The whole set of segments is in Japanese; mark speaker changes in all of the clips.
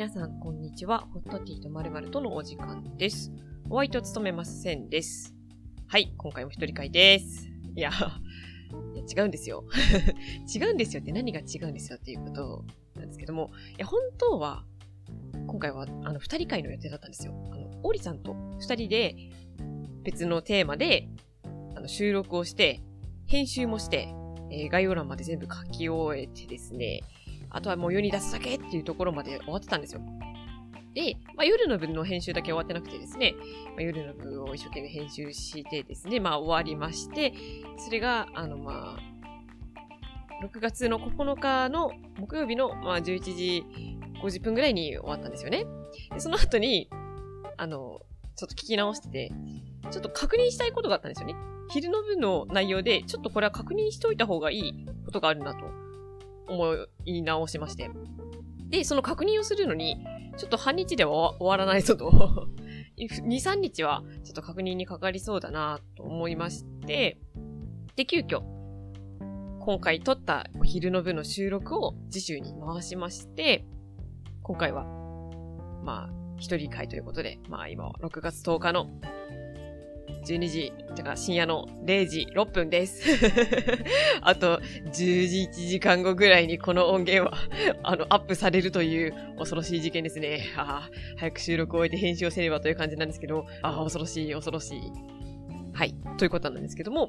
Speaker 1: 皆さん、こんにちは。ホットティーとまるまるとのお時間です。お相手を務めませんです。はい、今回も一人会です。いや、いや違うんですよ。違うんですよって何が違うんですよっていうことなんですけども、いや、本当は、今回は、あの、二人会の予定だったんですよ。あの、オリさんと二人で、別のテーマで、あの、収録をして、編集もして、えー概要欄まで全部書き終えてですね、あとはもう世に出すだけっていうところまで終わってたんですよ。で、まあ、夜の分の編集だけ終わってなくてですね、まあ、夜の分を一生懸命編集してですね、まあ終わりまして、それが、あのまあ、6月の9日の木曜日の、まあ、11時50分ぐらいに終わったんですよね。でその後に、あの、ちょっと聞き直してて、ちょっと確認したいことがあったんですよね。昼の分の内容で、ちょっとこれは確認しておいた方がいいことがあるなと思い直しまして。で、その確認をするのに、ちょっと半日では終わらないぞと。2、3日はちょっと確認にかかりそうだなと思いまして、で、急遽、今回撮ったお昼の部の収録を次週に回しまして、今回は、まあ、一人会ということで、まあ今は6月10日の12時、だから深夜の0時6分です。あと10時、1時間後ぐらいにこの音源は あのアップされるという恐ろしい事件ですね。ああ早く収録を終えて編集をせねばという感じなんですけど、ああ、恐ろしい、恐ろしい。はい。ということなんですけども。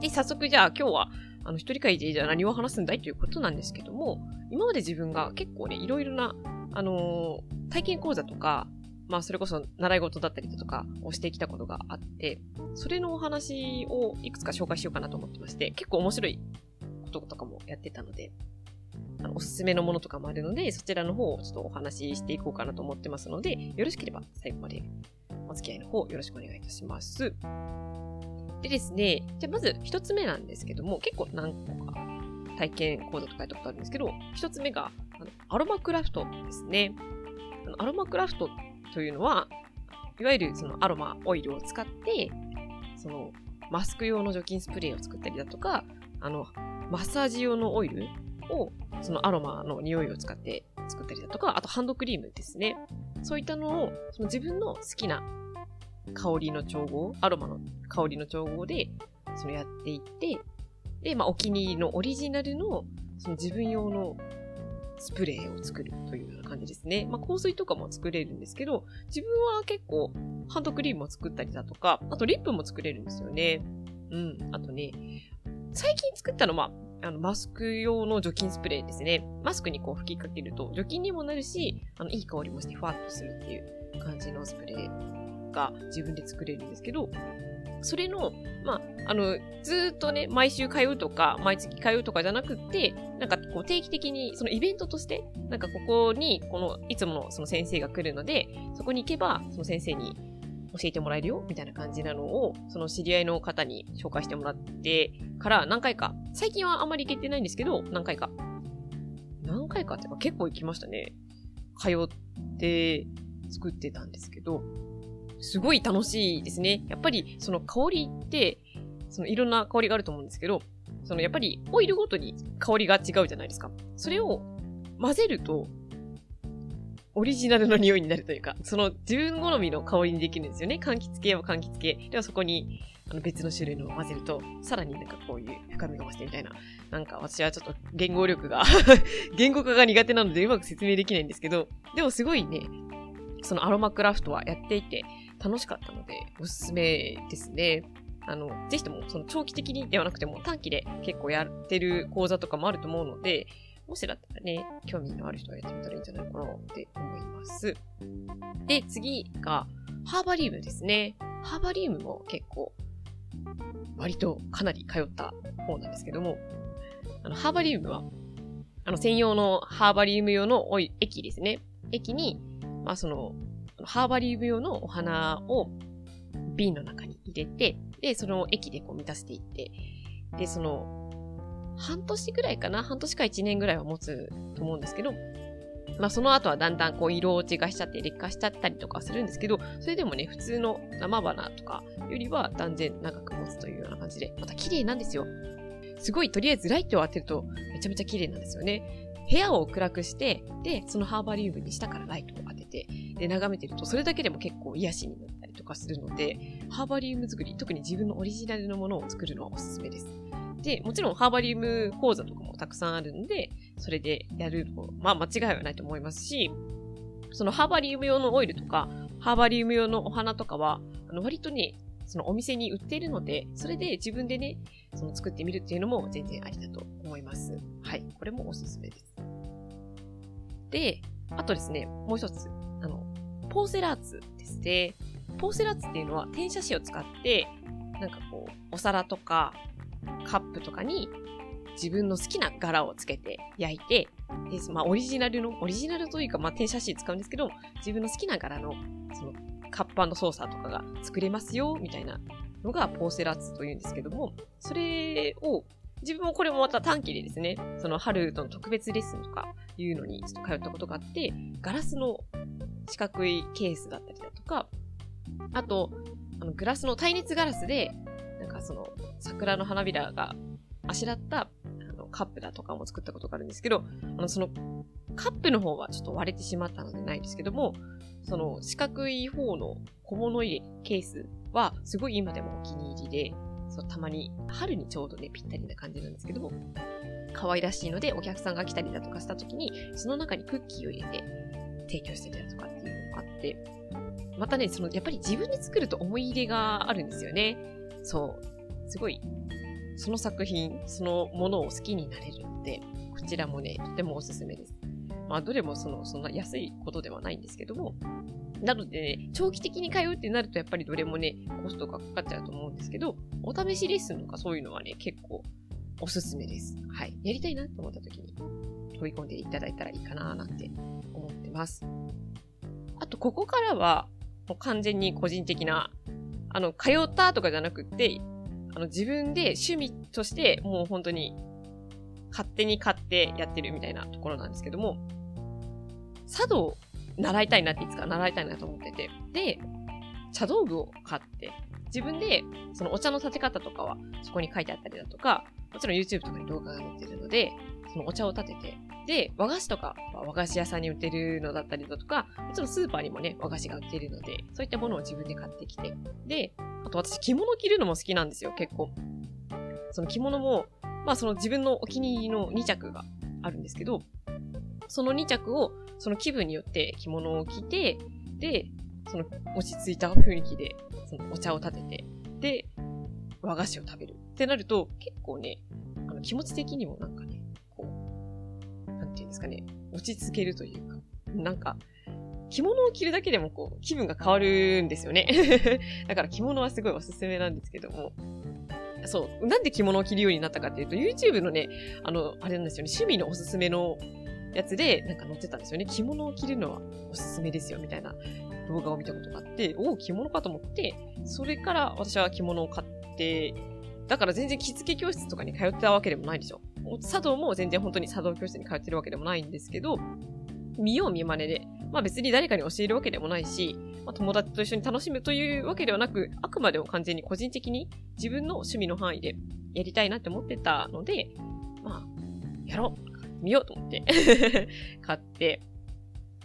Speaker 1: で、早速じゃあ今日は、あの、一人会でじゃあ何を話すんだい？ということなんですけども、今まで自分が結構ね、いろいろな、あのー体験講座とか、まあそれこそ習い事だったりだとかをしてきたことがあって、それのお話をいくつか紹介しようかなと思ってまして、結構面白いこととかもやってたので、あのおすすめのものとかもあるので、そちらの方をちょっとお話ししていこうかなと思ってますので、よろしければ最後までお付き合いの方よろしくお願いいたします。でですね、じゃまず一つ目なんですけども、結構何個か体験講座とかやったことあるんですけど、一つ目があのアロマクラフトですね。あのアロマクラフトっというのは、いわゆるそのアロマオイルを使って、そのマスク用の除菌スプレーを作ったりだとか、あの、マッサージ用のオイルをそのアロマの匂いを使って作ったりだとか、あとハンドクリームですね。そういったのをその自分の好きな香りの調合、アロマの香りの調合でそのやっていって、で、まあお気に入りのオリジナルのその自分用のスプレーを作るというような感じですね。まあ香水とかも作れるんですけど、自分は結構ハンドクリームを作ったりだとか、あとリップも作れるんですよね。うん。あとね、最近作ったのは、あの、マスク用の除菌スプレーですね。マスクにこう吹きかけると除菌にもなるし、あの、いい香りもしてふわっとするっていう感じのスプレーが自分で作れるんですけど、それの、まあ、あの、ずっとね、毎週通うとか、毎月通うとかじゃなくって、なんかこう定期的に、そのイベントとして、なんかここに、この、いつものその先生が来るので、そこに行けば、その先生に教えてもらえるよ、みたいな感じなのを、その知り合いの方に紹介してもらってから何回か、最近はあんまり行けてないんですけど、何回か。何回かっていうか結構行きましたね。通って作ってたんですけど、すごい楽しいですね。やっぱりその香りって、そのいろんな香りがあると思うんですけど、そのやっぱりオイルごとに香りが違うじゃないですか。それを混ぜると、オリジナルの匂いになるというか、その自分好みの香りにできるんですよね。柑橘系は柑橘系。ではそこにあの別の種類のを混ぜると、さらになんかこういう深みが増してみたいな。なんか私はちょっと言語力が 言語化が苦手なのでうまく説明できないんですけど、でもすごいね、そのアロマクラフトはやっていて楽しかったので、おすすめですね。あの、ぜひとも、その長期的にではなくても短期で結構やってる講座とかもあると思うので、もしだったらね、興味のある人はやってみたらいいんじゃないかなって思います。で、次が、ハーバリウムですね。ハーバリウムも結構、割とかなり通った方なんですけども、あの、ハーバリウムは、あの、専用のハーバリウム用のおい液ですね。液に、まあ、その、ハーバリウム用のお花を瓶の中に入れて、で、その液でこう満たしていって、で、その、半年ぐらいかな？半年か1年ぐらいは持つと思うんですけど、まあその後はだんだんこう色落ちがしちゃって劣化しちゃったりとかするんですけど、それでもね、普通の生花とかよりは断然長く持つというような感じで、また綺麗なんですよ。すごい、とりあえずライトを当てるとめちゃめちゃ綺麗なんですよね。部屋を暗くして、で、そのハーバリウムに下からライトを当てて、で、眺めてると、それだけでも結構癒しになったりとかするので、ハーバリウム作り、特に自分のオリジナルのものを作るのはおすすめです。で、もちろんハーバリウム講座とかもたくさんあるんで、それでやるの、まあ間違いはないと思いますし、そのハーバリウム用のオイルとか、ハーバリウム用のお花とかは、あの割とね、そのお店に売っているので、それで自分でね、その作ってみるっていうのも全然ありだと思います。はい。これもおすすめです。で、あとですね、もう一つ、あの、ポーセラーツですね。ポーセラーツっていうのは転写紙を使って、なんかこう、お皿とかカップとかに自分の好きな柄をつけて焼いて、でまあ、オリジナルの、オリジナルというか、まあ、転写紙使うんですけど、自分の好きな柄の、その、カップソーサーとかが作れますよ、みたいなのがポーセラッツというんですけども、それを、自分もこれもまた短期でですね、その春との特別レッスンとかいうのにちょっと通ったことがあって、ガラスの四角いケースだったりだとか、あと、あの、グラスの耐熱ガラスで、なんかその、桜の花びらがあしらったあのカップだとかも作ったことがあるんですけど、あの、その、カップの方はちょっと割れてしまったのでないんですけども、その四角い方の小物入れケースはすごい今でもお気に入りで、そうたまに春にちょうどね、ぴったりな感じなんですけども、可愛らしいのでお客さんが来たりだとかした時に、その中にクッキーを入れて提供してたりとかっていうのがあって、またね、その、やっぱり自分で作ると思い入れがあるんですよね。そう。すごい、その作品、そのものを好きになれるので、こちらもね、とてもおすすめです。まあ、どれもその、そんな安いことではないんですけども、なのでね、長期的に通うってなるとやっぱりどれもね、コストがかかっちゃうと思うんですけど、お試しレッスンとかそういうのはね、結構おすすめです。はい。やりたいなと思った時に飛び込んでいただいたらいいかななんて思ってます。あと、ここからは、もう完全に個人的な、あの、通ったとかじゃなくって、あの、自分で趣味として、もう本当に、勝手に買ってやってるみたいなところなんですけども、茶道習いたいなっていつか習いたいなと思ってて、で、茶道具を買って、自分で、そのお茶の立て方とかはそこに書いてあったりだとか、もちろん YouTube とかに動画が載ってるので、そのお茶を立てて、で、和菓子とかは和菓子屋さんに売ってるのだったりだとか、もちろんスーパーにもね、和菓子が売ってるので、そういったものを自分で買ってきて、で、あと私着物着るのも好きなんですよ、結構。その着物も、まあその自分のお気に入りの2着があるんですけど、その2着をその気分によって着物を着て、で、その落ち着いた雰囲気で、そのお茶を立てて、で、和菓子を食べるってなると、結構ね、あの気持ち的にもなんかね、こう、なんていうんですかね、落ち着けるというか、なんか、着物を着るだけでもこう、気分が変わるんですよね。だから着物はすごいおすすめなんですけども、そう、なんで着物を着るようになったかっていうと、YouTube のね、あの、あれなんですよね、趣味のおすすめのやつで、なんか載ってたんですよね。着物を着るのはおすすめですよ、みたいな動画を見たことがあって、おお、着物かと思って、それから私は着物を買って、だから全然着付け教室とかに通ってたわけでもないでしょ。茶道も全然本当に茶道教室に通ってるわけでもないんですけど、見よう見まねで、まあ別に誰かに教えるわけでもないし、まあ、友達と一緒に楽しむというわけではなく、あくまでも完全に個人的に自分の趣味の範囲でやりたいなって思ってたので、まあ、やろう見ようと思って 買って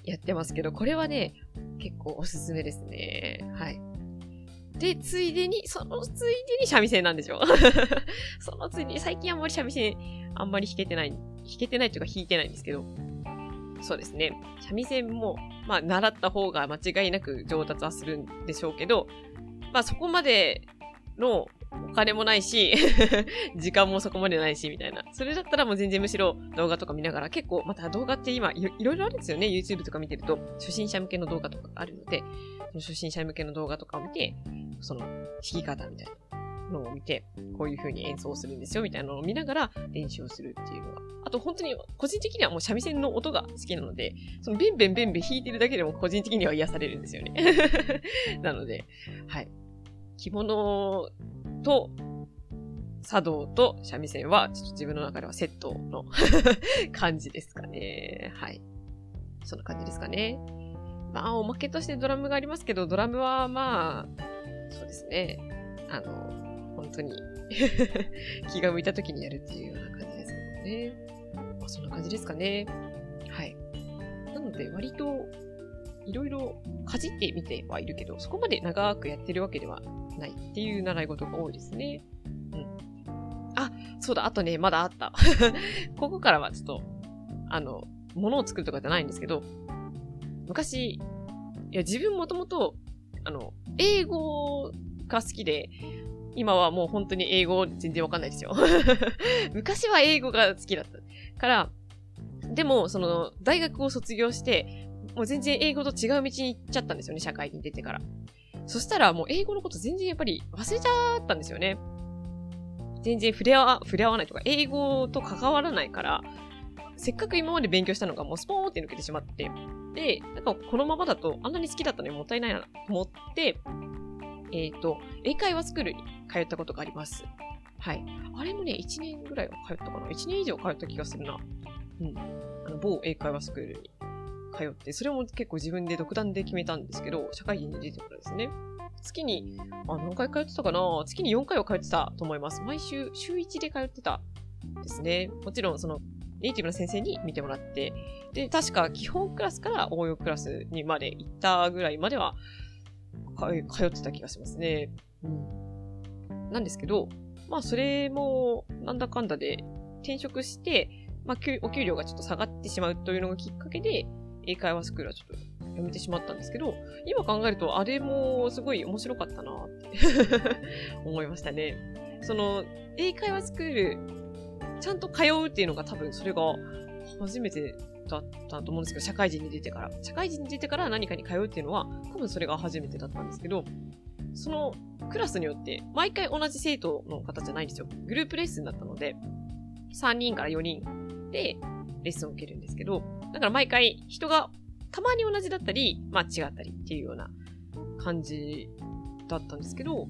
Speaker 1: やってますけど、これはね、結構おすすめですね。はい。で、ついでに、そのついでに三味線なんですよ。そのついでに、最近あんまり三味線、あんまり弾けてない、弾けてないというか弾いてないんですけど、そうですね。三味線も、まあ、習った方が間違いなく上達はするんでしょうけど、まあ、そこまでのお金もないし 時間もそこまでないし、みたいな。それだったらもう全然むしろ動画とか見ながら、結構、また動画って今い、いろいろあるんですよね。YouTube とか見てると、初心者向けの動画とかがあるので、その初心者向けの動画とかを見て、その、弾き方みたいなのを見て、こういう風に演奏するんですよ、みたいなのを見ながら練習をするっていうのが。あと本当に、個人的にはもう三味線の音が好きなので、そのベンベンベンベン弾いてるだけでも個人的には癒されるんですよね。なので、はい。着物と、茶道と三味線は、ちょっと自分の中ではセットの 感じですかね。はい。そんな感じですかね。まあ、おまけとしてドラムがありますけど、ドラムはまあ、そうですね。あの、本当に 気が向いた時にやるっていうような感じですけどね。あそんな感じですかね。はい。なので、割と、いろいろかじってみてはいるけど、そこまで長くやってるわけではないっていう習い事が多いですね。うん。あ、そうだ、あとね、まだあった。ここからはちょっと、あの、物を作るとかじゃないんですけど、昔、いや、自分もともと、あの、英語が好きで、今はもう本当に英語全然わかんないですよ。昔は英語が好きだったから、でも、その、大学を卒業して、もう全然英語と違う道に行っちゃったんですよね、社会に出てから。そしたらもう英語のこと全然やっぱり忘れちゃったんですよね。全然触れ合わ、触れ合わないとか、英語と関わらないから、せっかく今まで勉強したのがもうスポーンって抜けてしまって、で、なんかこのままだとあんなに好きだったのにもったいないなと思って、えっ、ー、と、英会話スクールに通ったことがあります。はい。あれもね、1年ぐらいは通ったかな ?1 年以上通った気がするな。うん。あの、某英会話スクールに通って、それも結構自分で独断で決めたんですけど、社会人に出てからですね。月に、あ、何回通ってたかな月に4回は通ってたと思います。毎週、週1で通ってたですね。もちろん、その、ネイティブな先生に見てもらって、で、確か基本クラスから応用クラスにまで行ったぐらいまでは、通ってた気がしますね。うん。なんですけど、まあそれも、なんだかんだで転職して、まあお給料がちょっと下がってしまうというのがきっかけで、英会話スクールはちょっとやめてしまったんですけど、今考えるとあれもすごい面白かったなって 思いましたね。その、英会話スクール、ちゃんと通うっていうのが多分それが初めてだったと思うんですけど、社会人に出てから。社会人に出てから何かに通うっていうのは、多分それが初めてだったんですけど、そのクラスによって、毎回同じ生徒の方じゃないんですよ。グループレッスンだったので、3人から4人でレッスンを受けるんですけど、だから毎回人がたまに同じだったり、まあ違ったりっていうような感じだったんですけど、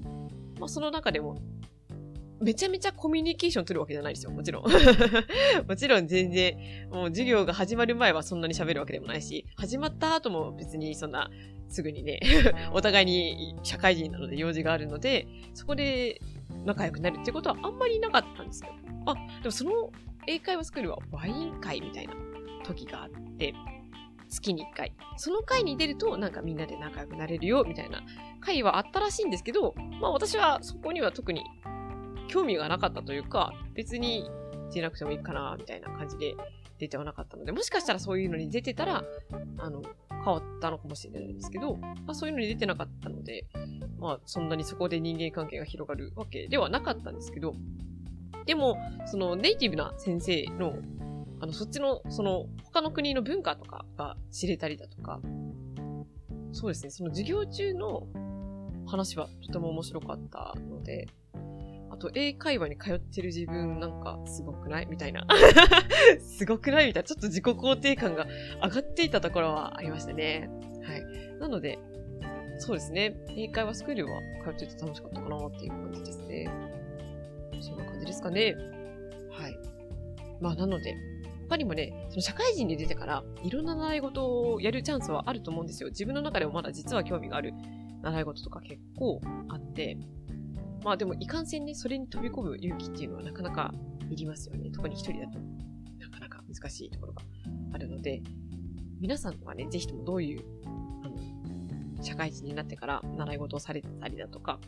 Speaker 1: まあその中でもめちゃめちゃコミュニケーション取るわけじゃないですよ。もちろん。もちろん全然、もう授業が始まる前はそんなに喋るわけでもないし、始まった後も別にそんな、すぐにね、お互いに社会人なので用事があるので、そこで仲良くなるってことはあんまりなかったんですよ。あ、でもその英会話スクールはワイン会みたいな時があって、月に1回。その回に出ると、なんかみんなで仲良くなれるよ、みたいな回はあったらしいんですけど、まあ私はそこには特に興味がなかったというか、別に出なくてもいいかな、みたいな感じで出てはなかったので、もしかしたらそういうのに出てたら、あの、変わったのかもしれないんですけど、まあそういうのに出てなかったので、まあそんなにそこで人間関係が広がるわけではなかったんですけど、でも、そのネイティブな先生の、あの、そっちの、その、他の国の文化とかが知れたりだとか、そうですね、その授業中の話はとても面白かったので、と英会話に通ってる自分なんかすごくない？みたいな。すごくない？みたいな。ちょっと自己肯定感が上がっていたところはありましたね。はい。なので、そうですね。英会話スクールは通ってて楽しかったかなっていう感じですね。そんな感じですかね。はい。まあなので、他にもね、その社会人に出てからいろんな習い事をやるチャンスはあると思うんですよ。自分の中でもまだ実は興味がある習い事とか結構あって、まあでも、いかんせんね、それに飛び込む勇気っていうのはなかなかいりますよね。特に一人だと、なかなか難しいところがあるので、皆さんはね、ぜひともどういう、あの、社会人になってから習い事をされてたりだとか、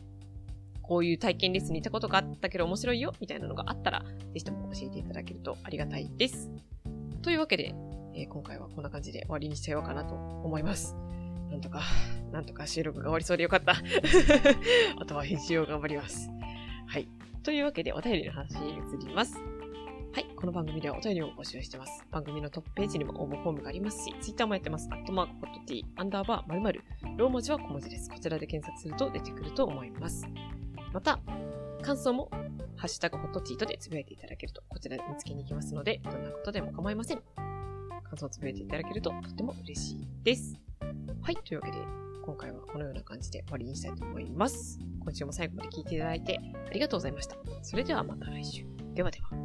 Speaker 1: こういう体験レッスンに行ったことがあったけど面白いよ、みたいなのがあったら、ぜひとも教えていただけるとありがたいです。というわけで、えー、今回はこんな感じで終わりにしちゃおうかなと思います。なんとか、なんとか収録が終わりそうでよかった。あとは編集を頑張ります。はい。というわけで、お便りの話に移ります。はい。この番組ではお便りを募集してます。番組のトップページにも応募フォームがありますし、ツイッターもやってます。アットマークホットティー、アンダーバー、まるまる。ロー文字は小文字です。こちらで検索すると出てくると思います。また、感想も、ハッシュタグホットティートでつぶやいていただけると、こちらで見つけに行きますので、どんなことでも構いません。感想をつぶやいていただけるととても嬉しいです。はい。というわけで、今回はこのような感じで終わりにしたいと思います。今週も最後まで聞いていただいてありがとうございました。それではまた来週。ではでは。